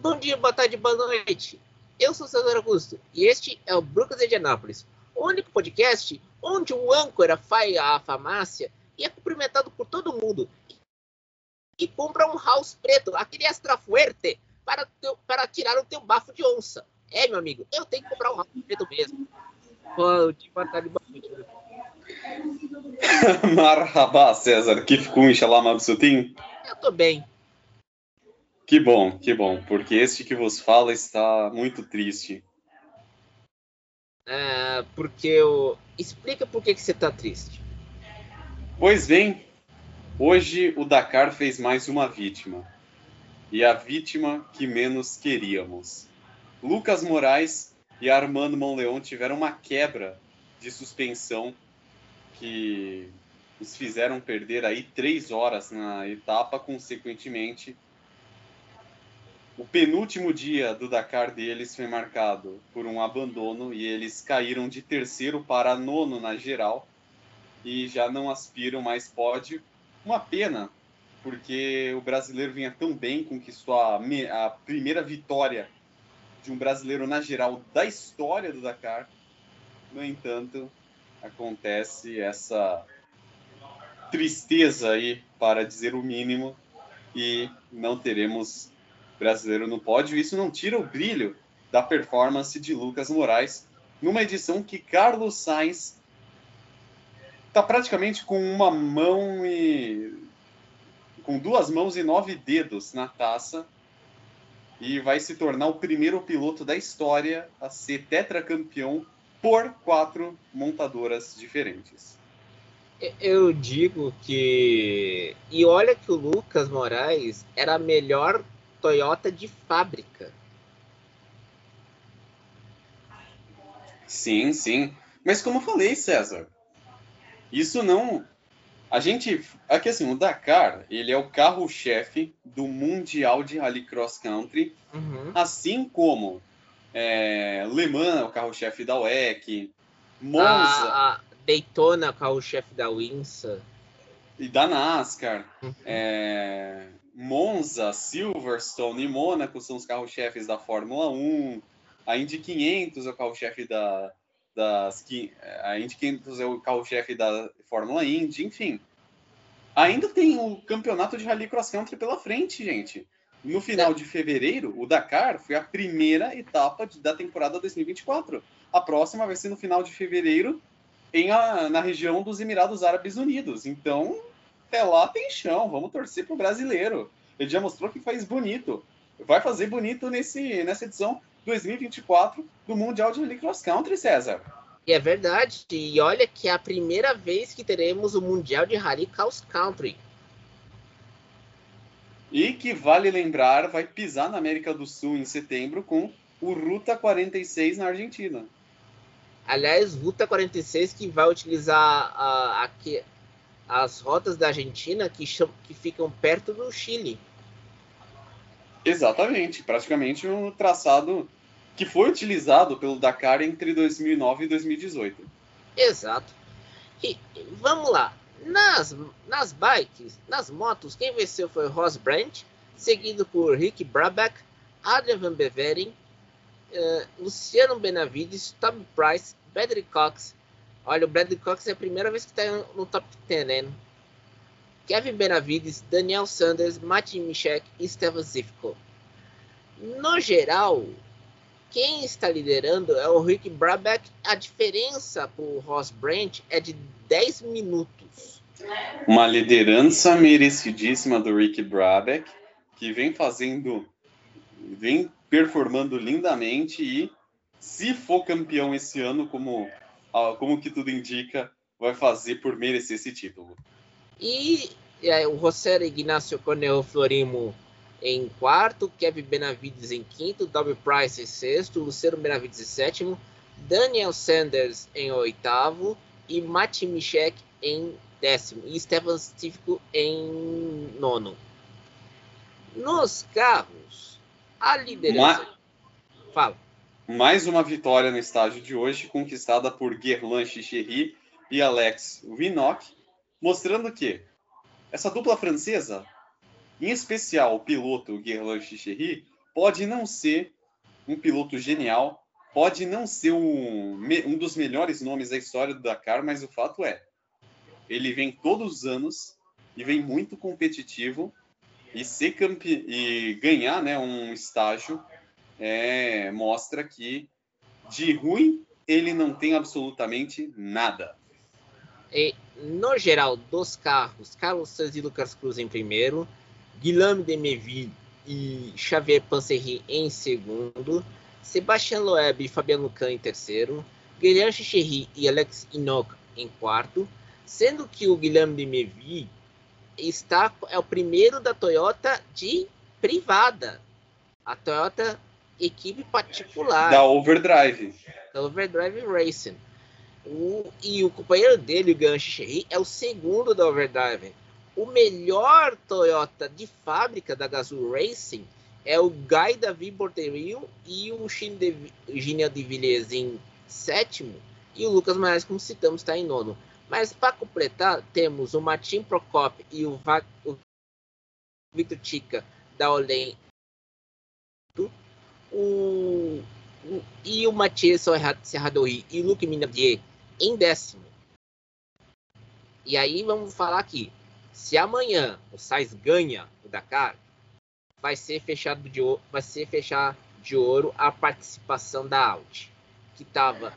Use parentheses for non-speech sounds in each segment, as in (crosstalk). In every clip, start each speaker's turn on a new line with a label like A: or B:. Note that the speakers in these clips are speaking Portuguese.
A: Bom dia, boa tarde, boa noite. Eu sou o César Augusto e este é o Brucas de Anápolis, o único podcast onde o âncora faz a farmácia e é cumprimentado por todo mundo e compra um house preto, aquele extra fuerte, para, teu, para tirar o teu bafo de onça. É, meu amigo, eu tenho que comprar um house preto mesmo. Bom dia, boa tarde, boa noite. (laughs)
B: Marhaba, César. Que ficou mabsutin?
A: Eu tô bem.
B: Que bom, que bom, porque este que vos fala está muito triste.
A: É, porque eu... Explica por que, que você tá triste.
B: Pois bem, hoje o Dakar fez mais uma vítima. E a vítima que menos queríamos. Lucas Moraes e Armando Monleon tiveram uma quebra de suspensão que os fizeram perder aí três horas na etapa, consequentemente o penúltimo dia do Dakar deles foi marcado por um abandono e eles caíram de terceiro para nono na geral e já não aspiram mais pódio. Uma pena, porque o brasileiro vinha tão bem, conquistou a, a primeira vitória de um brasileiro na geral da história do Dakar. No entanto, acontece essa tristeza aí, para dizer o mínimo, e não teremos brasileiro no pódio. Isso não tira o brilho da performance de Lucas Moraes numa edição que Carlos Sainz está praticamente com uma mão e com duas mãos e nove dedos na taça e vai se tornar o primeiro piloto da história a ser tetracampeão por quatro montadoras diferentes.
A: Eu digo que. E olha que o Lucas Moraes era a melhor Toyota de fábrica.
B: Sim, sim. Mas como eu falei, César, isso não. A gente. Aqui assim, o Dakar, ele é o carro-chefe do Mundial de Rally Cross Country, uhum. assim como é, Le Mans é o carro-chefe da WEC, Monza. A, a
A: Daytona é o carro-chefe da Winsa.
B: E da NASCAR. Uhum. É, Monza, Silverstone e Mônaco são os carros-chefes da Fórmula 1. A Indy 500 é o carro-chefe da, das a Indy 500 é o carro-chefe da Fórmula Indy, enfim. Ainda tem o campeonato de Rally Cross Country pela frente, gente. No final de fevereiro, o Dakar foi a primeira etapa de, da temporada 2024. A próxima vai ser no final de fevereiro em a, na região dos Emirados Árabes Unidos. Então, até lá tem chão, vamos torcer pro brasileiro. Ele já mostrou que faz bonito. Vai fazer bonito nesse, nessa edição 2024 do Mundial de Rally Cross Country, César.
A: E é verdade. E olha que é a primeira vez que teremos o Mundial de Rally Cross Country.
B: E que vale lembrar, vai pisar na América do Sul em setembro com o Ruta 46 na Argentina.
A: Aliás, Ruta 46 que vai utilizar uh, aqui, as rotas da Argentina que, que ficam perto do Chile.
B: Exatamente, praticamente um traçado que foi utilizado pelo Dakar entre 2009 e 2018.
A: Exato. E vamos lá, nas, nas bikes, nas motos, quem venceu foi Ross Brandt, seguido por Rick Brabeck, Adrian Van Beveren, uh, Luciano Benavides, Tom Price, Patrick Cox, Olha, o Bradley Cox é a primeira vez que está no top 10, né? Kevin Benavides, Daniel Sanders, Martin Michek e Stefan Zifko. No geral, quem está liderando é o Rick Brabeck. A diferença para o Ross Brandt é de 10 minutos.
B: Uma liderança merecidíssima do Rick Brabeck, que vem fazendo, vem performando lindamente e se for campeão esse ano, como como que tudo indica, vai fazer por merecer esse título.
A: E é, o José Ignacio Cornel Florimo em quarto, Kevin Benavides em quinto, W. Price em sexto, Luciano Benavides em sétimo, Daniel Sanders em oitavo e Mati Michek em décimo e Stefan Stifko em nono. Nos carros, a liderança. Ma... Fala
B: mais uma vitória no estágio de hoje, conquistada por Guerlain Chicherry e Alex Winnock, mostrando que essa dupla francesa, em especial o piloto Guerlain Chicherry, pode não ser um piloto genial, pode não ser um, um dos melhores nomes da história do Dakar, mas o fato é, ele vem todos os anos e vem muito competitivo e ser campe... e ganhar né, um estágio é, mostra que de ruim ele não tem absolutamente nada.
A: E, no geral, dos carros, Carlos Sainz e Lucas Cruz em primeiro, Guilherme Demeville e Xavier Panseri em segundo, Sebastian Loeb e Fabiano Kahn em terceiro, Guilherme Chicherry e Alex Inoc em quarto, sendo que o Guilherme Demeville está é o primeiro da Toyota de privada. A Toyota equipe particular.
B: Da Overdrive.
A: Da Overdrive Racing. O, e o companheiro dele, o Ganshi Sherry, é o segundo da Overdrive. O melhor Toyota de fábrica da Gazoo Racing é o Guy David Borderio e o Gina de Villiers em sétimo. E o Lucas Moraes, como citamos, está em nono. Mas para completar, temos o Martin Prokop e o, Va o Victor Chica da Olen. O, o, e o Mathieu Serradori e o Luc Minardier em décimo. E aí vamos falar aqui. Se amanhã o Sainz ganha o Dakar, vai ser fechado de ouro, vai ser fechar de ouro a participação da Audi, que estava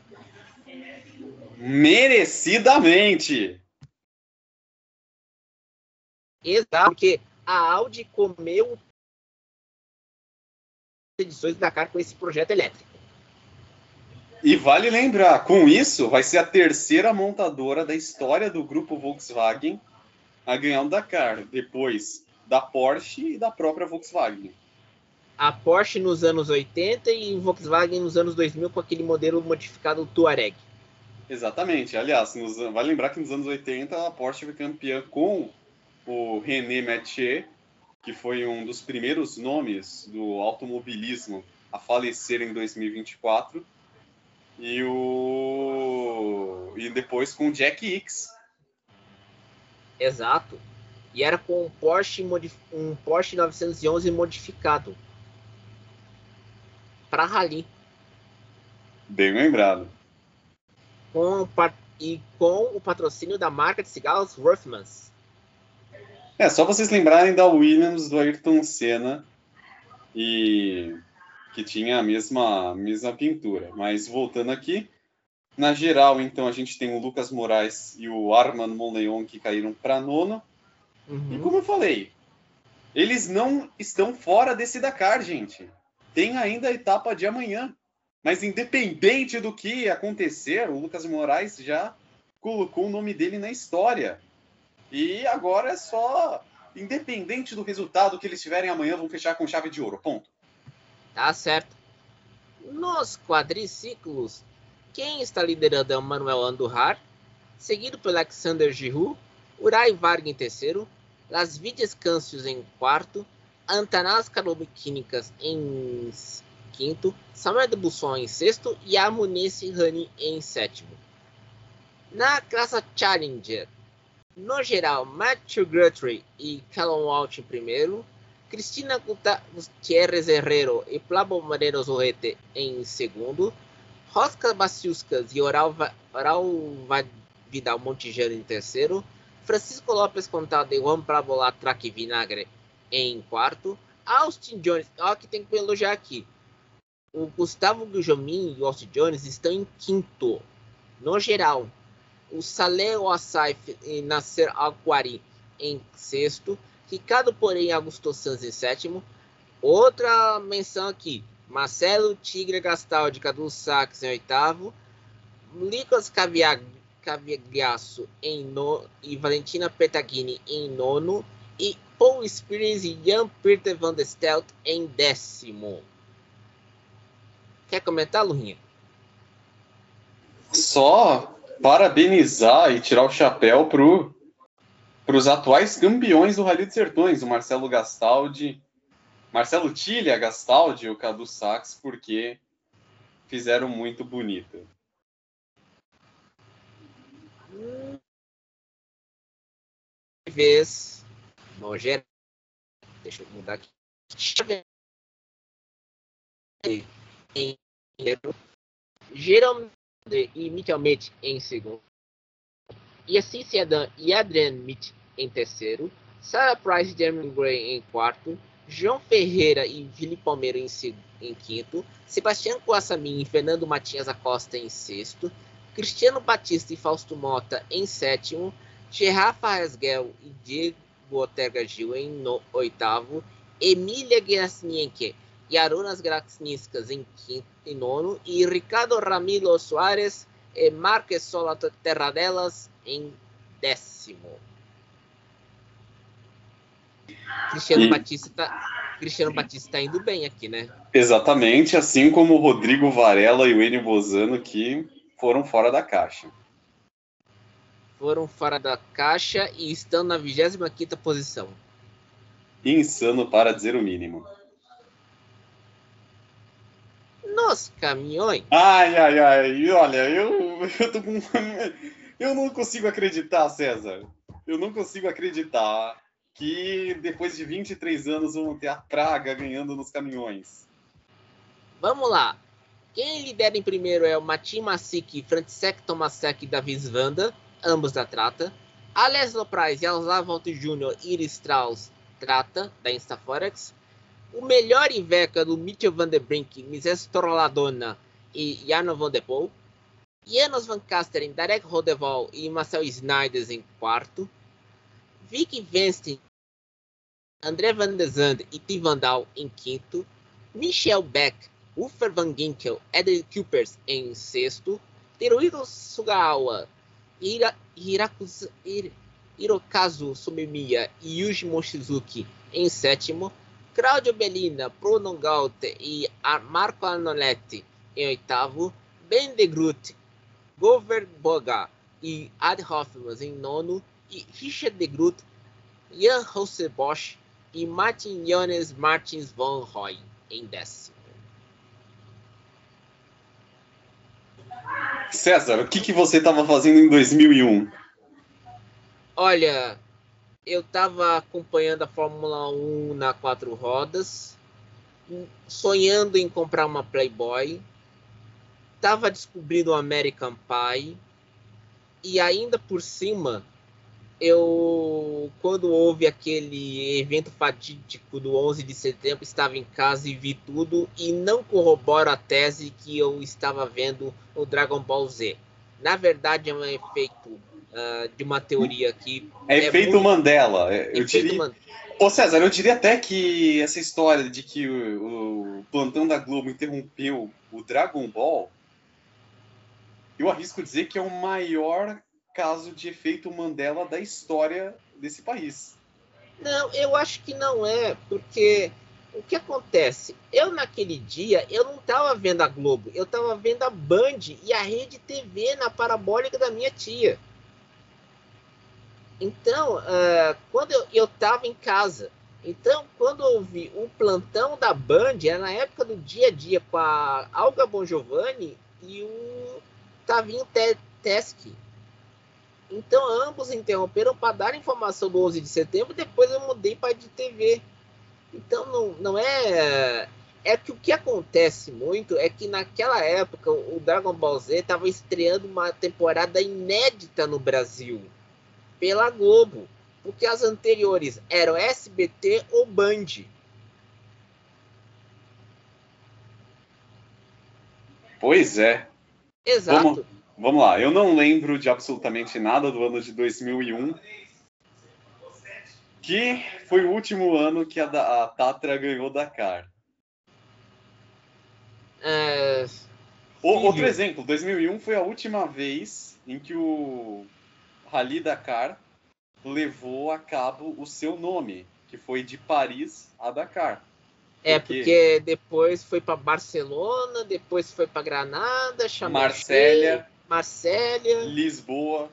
B: merecidamente.
A: Exato, porque a Audi comeu edições da Dakar com esse projeto elétrico.
B: E vale lembrar, com isso, vai ser a terceira montadora da história do grupo Volkswagen a ganhar o Dakar, depois da Porsche e da própria Volkswagen.
A: A Porsche nos anos 80 e Volkswagen nos anos 2000 com aquele modelo modificado Touareg.
B: Exatamente. Aliás, nos, vale lembrar que nos anos 80 a Porsche foi campeã com o René Mathieu, que foi um dos primeiros nomes do automobilismo a falecer em 2024 e o e depois com o Jack X.
A: Exato. E era com um Porsche um Porsche 911 modificado para rally.
B: Bem lembrado.
A: Com e com o patrocínio da marca de cigarros Rothmans.
B: É, só vocês lembrarem da Williams do Ayrton Senna e que tinha a mesma, mesma pintura. Mas voltando aqui, na geral, então, a gente tem o Lucas Moraes e o Armand Monleon que caíram para nono. Uhum. E como eu falei, eles não estão fora desse Dakar, gente. Tem ainda a etapa de amanhã. Mas independente do que acontecer, o Lucas Moraes já colocou o nome dele na história. E agora é só, independente do resultado que eles tiverem amanhã, vão fechar com chave de ouro. Ponto.
A: Tá certo. Nos quadriciclos, quem está liderando é o Manuel Andurrar, seguido pelo Alexander Giroud, Urai Varga em terceiro, Las Vides Cancius em quarto, Antanas Carobquínicas em quinto, Samuel de Busson em sexto e Amunese Rani em sétimo. Na classe Challenger, no geral, Matthew Guthrie e Callum Walsh em primeiro, Cristina Gutierrez Herrero e Pablo Moreno Zorrete em segundo, Rosca Baciuscas e Oral, Oral Vidal Montijano em terceiro, Francisco Lopes Contado e Juan Pablo Latraque Vinagre em quarto, Austin Jones, ó que tem que elogiar aqui, o Gustavo Gujomin e o Austin Jones estão em quinto, no geral, o Saleh Wassaif e Nasser Aquari em sexto, Ricardo, porém, Augusto Sanz em sétimo. Outra menção aqui: Marcelo Tigre Gastaldi, Cadu Sachs em oitavo. Lucas Caviasso em no, e Valentina Petaghini em nono. E Paul Spears e Jan Peter van der Stelt em décimo. Quer comentar, Lurinha?
B: Só parabenizar e tirar o chapéu pro para os atuais campeões do Rally dos Sertões, o Marcelo Gastaldi, Marcelo Tilha Gastaldi e o Cadu Sachs, porque fizeram muito bonito.
A: Vez, no geral, deixa eu mudar aqui. em primeiro, Jerome inicialmente em segundo, e assim Sedan e Adrian Mitch em terceiro, Sarah Price e Jeremy Gray em quarto, João Ferreira e Felipe Palmeiro em, em quinto, Sebastião Coassamin e Fernando Matias Acosta em sexto, Cristiano Batista e Fausto Mota em sétimo, Gerard Farresguel e Diego Ortega Gil em no, oitavo, Emília Gerasnienke e Arunas Graxniskas em quinto e nono, e Ricardo Ramiro Soares e Marques Sola Terradelas em décimo. Cristiano e... Batista Cristiano Batista está indo bem aqui, né?
B: Exatamente, assim como o Rodrigo Varela e o Enio Bozano que foram fora da caixa.
A: Foram fora da caixa e estão na 25 posição.
B: Insano para dizer o mínimo.
A: Nos caminhões.
B: Ai, ai, ai. Olha, eu, eu tô com. Eu não consigo acreditar, César. Eu não consigo acreditar que depois de 23 anos vão ter a praga ganhando nos caminhões.
A: Vamos lá. Quem lidera em primeiro é o Matin Masik, Francesc Tomasek e Davis Vanda, ambos da Trata. Alex Loprais e Alzavalto Jr. e Iris Strauss, Trata, da Instaforex. O melhor Iveca do Mitchell Van der Brink, Mises Torladona e Jarno Van der Poel. Janos Van Kasteren, Derek Rodeval e Marcel Snijders em quarto. Vicky Venstein, André Van der Zand e Tim Vandal em quinto. Michel Beck, Ufer Van Ginkel, Eden Kupers em sexto. Teruhiro Sugawa, Hira, Hirakuzu, Hir, Hirokazu Sumemiya e Yuji Mochizuki em sétimo. Claudio Bellina, Bruno Gaute e Marco Arnoletti em oitavo. Ben de Groot, Govert Boga e Ad Hoffman em nono e Richard de Groot, Jan Jose Bosch e Martin Jones Martins von Roy em décimo.
B: César, o que, que você estava fazendo em 2001?
A: Olha, eu estava acompanhando a Fórmula 1 na quatro rodas, sonhando em comprar uma Playboy, estava descobrindo o American Pie e ainda por cima eu quando houve aquele evento fatídico do 11 de setembro estava em casa e vi tudo e não corroboro a tese que eu estava vendo no Dragon Ball Z. Na verdade é um efeito uh, de uma teoria que
B: é, é efeito muito... Mandela. Eu efeito diria... Man... Ô César, eu diria até que essa história de que o, o plantão da Globo interrompeu o Dragon Ball eu arrisco dizer que é o maior caso de efeito Mandela da história desse país.
A: Não, eu acho que não é, porque o que acontece? Eu naquele dia eu não estava vendo a Globo, eu estava vendo a Band e a Rede TV na parabólica da minha tia. Então, uh, quando eu estava em casa, então quando eu vi o plantão da Band, era na época do dia a dia com a Alga Bon Giovanni e o Tavinho Tesk. Então ambos interromperam para dar informação do 11 de setembro. Depois eu mudei para de TV. Então não, não é. É que o que acontece muito é que naquela época o Dragon Ball Z estava estreando uma temporada inédita no Brasil pela Globo, porque as anteriores eram SBT ou Band.
B: Pois é.
A: Exato.
B: Vamos, vamos lá, eu não lembro de absolutamente nada do ano de 2001, que foi o último ano que a, a Tatra ganhou Dakar.
A: É...
B: O, outro exemplo, 2001 foi a última vez em que o Rally Dakar levou a cabo o seu nome, que foi de Paris a Dakar.
A: É, porque, porque depois foi para Barcelona, depois foi para Granada,
B: Marsella,
A: Marsella,
B: Lisboa.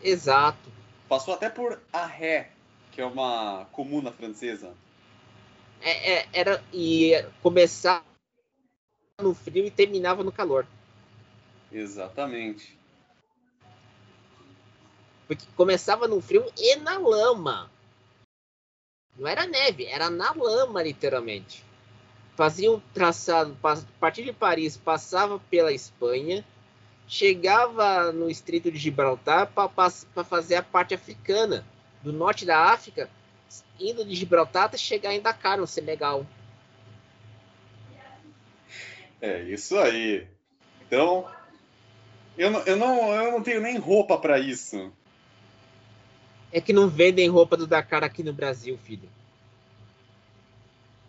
A: Exato.
B: Passou até por Arré, que é uma comuna francesa.
A: É, é, era e começava no frio e terminava no calor.
B: Exatamente.
A: Porque começava no frio e na lama. Não era neve, era na lama, literalmente. fazia um traçado, partir de Paris, passava pela Espanha, chegava no Estreito de Gibraltar para fazer a parte africana, do norte da África, indo de Gibraltar até chegar em Dakar, no Senegal.
B: É isso aí. Então, eu não, eu não, eu não tenho nem roupa para isso.
A: É que não vendem roupa do Dakar aqui no Brasil, filho.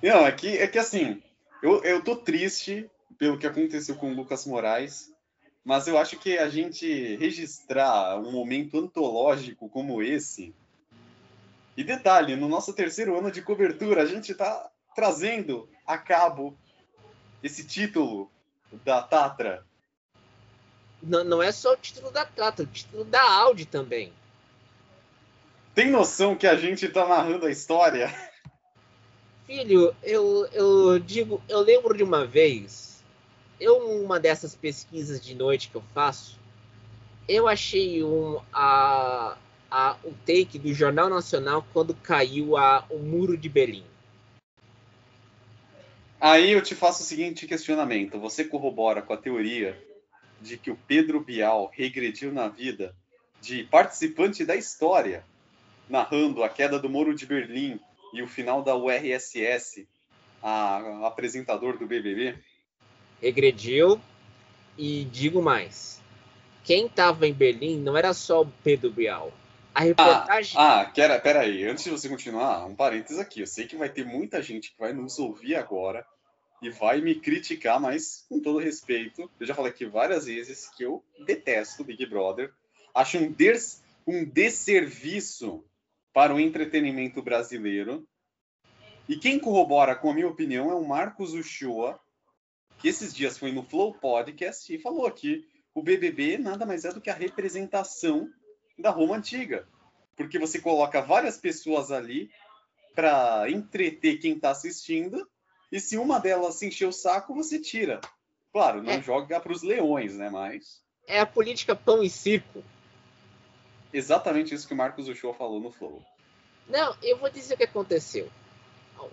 B: Não, é que, é que assim, eu, eu tô triste pelo que aconteceu com o Lucas Moraes, mas eu acho que a gente registrar um momento antológico como esse. E detalhe, no nosso terceiro ano de cobertura, a gente está trazendo a cabo esse título da Tatra.
A: Não, não é só o título da Tatra, o título da Audi também.
B: Tem noção que a gente está narrando a história?
A: Filho, eu, eu digo, eu lembro de uma vez, eu uma dessas pesquisas de noite que eu faço, eu achei um a, a o take do Jornal Nacional quando caiu a, o muro de Berlim.
B: Aí eu te faço o seguinte questionamento: você corrobora com a teoria de que o Pedro Bial regrediu na vida de participante da história, narrando a queda do muro de Berlim e o final da URSS, a, a apresentador do BBB?
A: Regrediu e digo mais. Quem estava em Berlim não era só o Pedro Bial. A reportagem.
B: Ah, ah quera, peraí. Antes de você continuar, um parênteses aqui. Eu sei que vai ter muita gente que vai nos ouvir agora e vai me criticar, mas com todo respeito, eu já falei aqui várias vezes que eu detesto Big Brother. Acho um, des, um desserviço para o entretenimento brasileiro. E quem corrobora com a minha opinião é o Marcos Uchoa, que esses dias foi no Flow Podcast e falou que o BBB nada mais é do que a representação da Roma antiga. Porque você coloca várias pessoas ali para entreter quem está assistindo, e se uma delas se encher o saco, você tira. Claro, não é. joga para os leões, né? Mas.
A: É a política pão e circo.
B: Exatamente isso que o Marcos Uchoa falou no Flow.
A: Não, eu vou dizer o que aconteceu.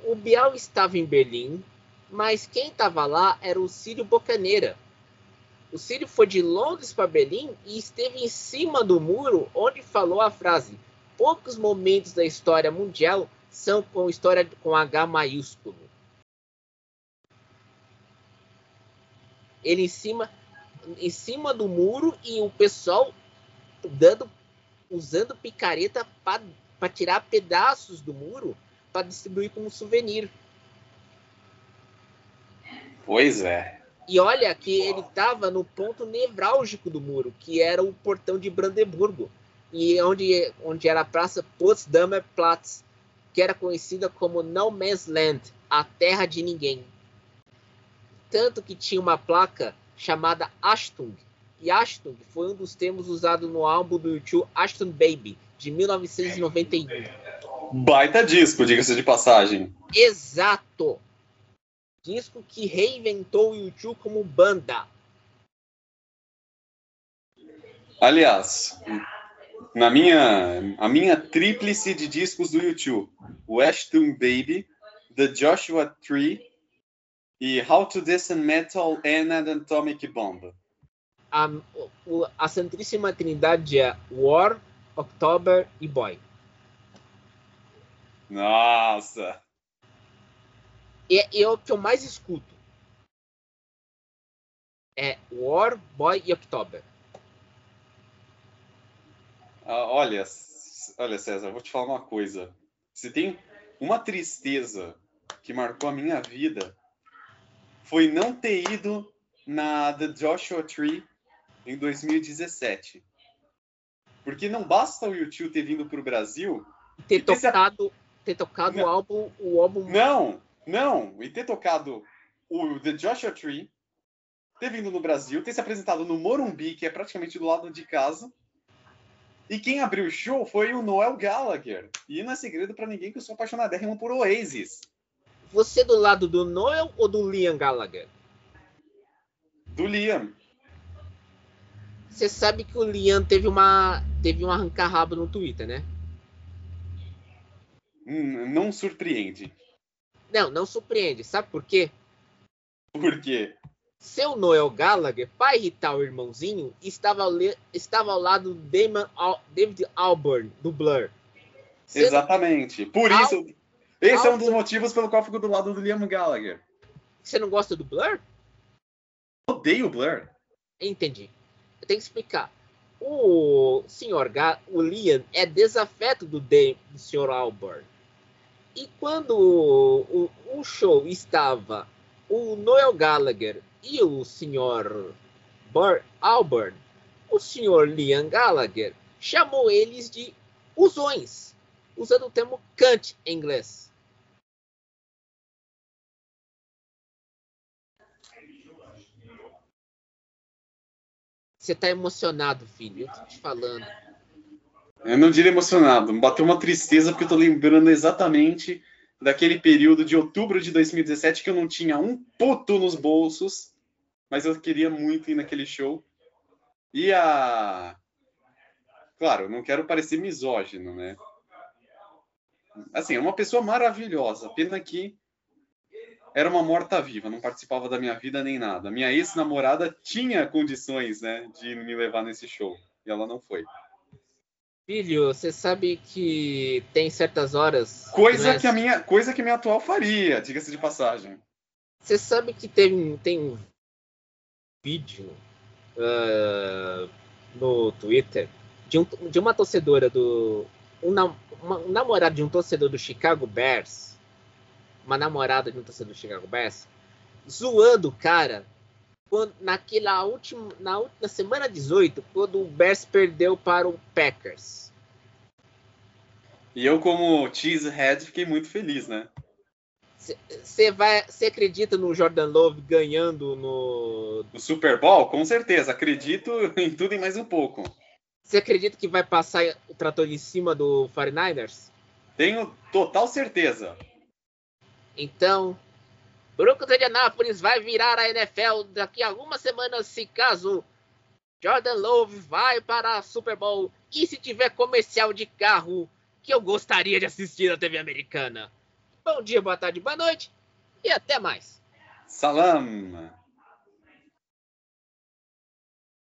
A: O Bial estava em Berlim, mas quem estava lá era o Círio Bocaneira. O Círio foi de Londres para Berlim e esteve em cima do muro onde falou a frase: Poucos momentos da história mundial são com história com H maiúsculo. Ele em cima, em cima do muro e o pessoal dando usando picareta para tirar pedaços do muro para distribuir como souvenir.
B: Pois é.
A: E olha que ele estava no ponto nevrálgico do muro, que era o portão de Brandeburgo, e onde, onde era a praça Potsdamer Platz, que era conhecida como No Man's Land, a terra de ninguém. Tanto que tinha uma placa chamada Ashtung, e Ashton foi um dos termos usados no álbum do YouTube Ashton Baby, de 1991.
B: Baita disco, diga-se de passagem.
A: Exato! Disco que reinventou o YouTube como banda.
B: Aliás, na minha, a minha tríplice de discos do YouTube, o Ashton Baby, The Joshua Tree e How to Listen Metal and an Atomic Bomb
A: a, a Santíssima Trindade é War, October e Boy.
B: Nossa!
A: É, é o que eu mais escuto. É War, Boy e October.
B: Ah, olha, olha, César, vou te falar uma coisa. Se tem uma tristeza que marcou a minha vida, foi não ter ido na The Joshua Tree em 2017. Porque não basta o YouTube ter vindo para o Brasil
A: ter tocado, ter, ter tocado não, o álbum, o álbum.
B: Não, não, e ter tocado o The Joshua Tree, ter vindo no Brasil, ter se apresentado no Morumbi, que é praticamente do lado de casa. E quem abriu o show foi o Noel Gallagher. E não é segredo para ninguém que eu sou apaixonadérrimo por Oasis.
A: Você do lado do Noel ou do Liam Gallagher?
B: Do Liam.
A: Você sabe que o Liam teve uma teve um arranca-rabo no Twitter, né?
B: Hum, não surpreende.
A: Não, não surpreende. Sabe por quê?
B: Por quê?
A: Seu Noel Gallagher, para irritar o irmãozinho, estava ao, estava ao lado do Damon Al David Alburn, do Blur.
B: Sendo... Exatamente. Por Al isso, esse Al é um dos motivos pelo qual fico do lado do Liam Gallagher.
A: Você não gosta do Blur?
B: Odeio o Blur.
A: Entendi. Eu tenho que explicar. O senhor Ga o Liam é desafeto do, de do senhor Alburn. E quando o, o, show estava o Noel Gallagher e o Bur Alburn, o senhor Liam Gallagher chamou eles de usões, usando o termo Kant em inglês. Você está emocionado, filho. Eu tô te falando.
B: Eu não diria emocionado. Me bateu uma tristeza porque eu tô lembrando exatamente daquele período de outubro de 2017 que eu não tinha um puto nos bolsos, mas eu queria muito ir naquele show. E a. Claro, não quero parecer misógino, né? Assim, é uma pessoa maravilhosa. Pena que era uma morta-viva, não participava da minha vida nem nada. Minha ex-namorada tinha condições, né, de me levar nesse show. E ela não foi.
A: Filho, você sabe que tem certas horas.
B: Coisa né? que a minha, coisa que a minha atual faria, diga-se de passagem.
A: Você sabe que tem, tem um vídeo uh, no Twitter de, um, de uma torcedora do. Um, um namorado de um torcedor do Chicago Bears uma namorada de um torcedor do Chicago Bears, zoando o cara quando, naquela última, na, na semana 18, quando o Bears perdeu para o Packers.
B: E eu, como cheesehead, fiquei muito feliz, né?
A: Você vai, você acredita no Jordan Love ganhando no...
B: no Super Bowl? Com certeza, acredito em tudo e mais um pouco.
A: Você acredita que vai passar o trator em cima do 49ers?
B: Tenho total certeza.
A: Então, Broncos de Anápolis vai virar a NFL daqui a algumas semanas se caso Jordan Love vai para a Super Bowl e se tiver comercial de carro que eu gostaria de assistir na TV americana. Bom dia, boa tarde, boa noite e até mais.
B: Salam!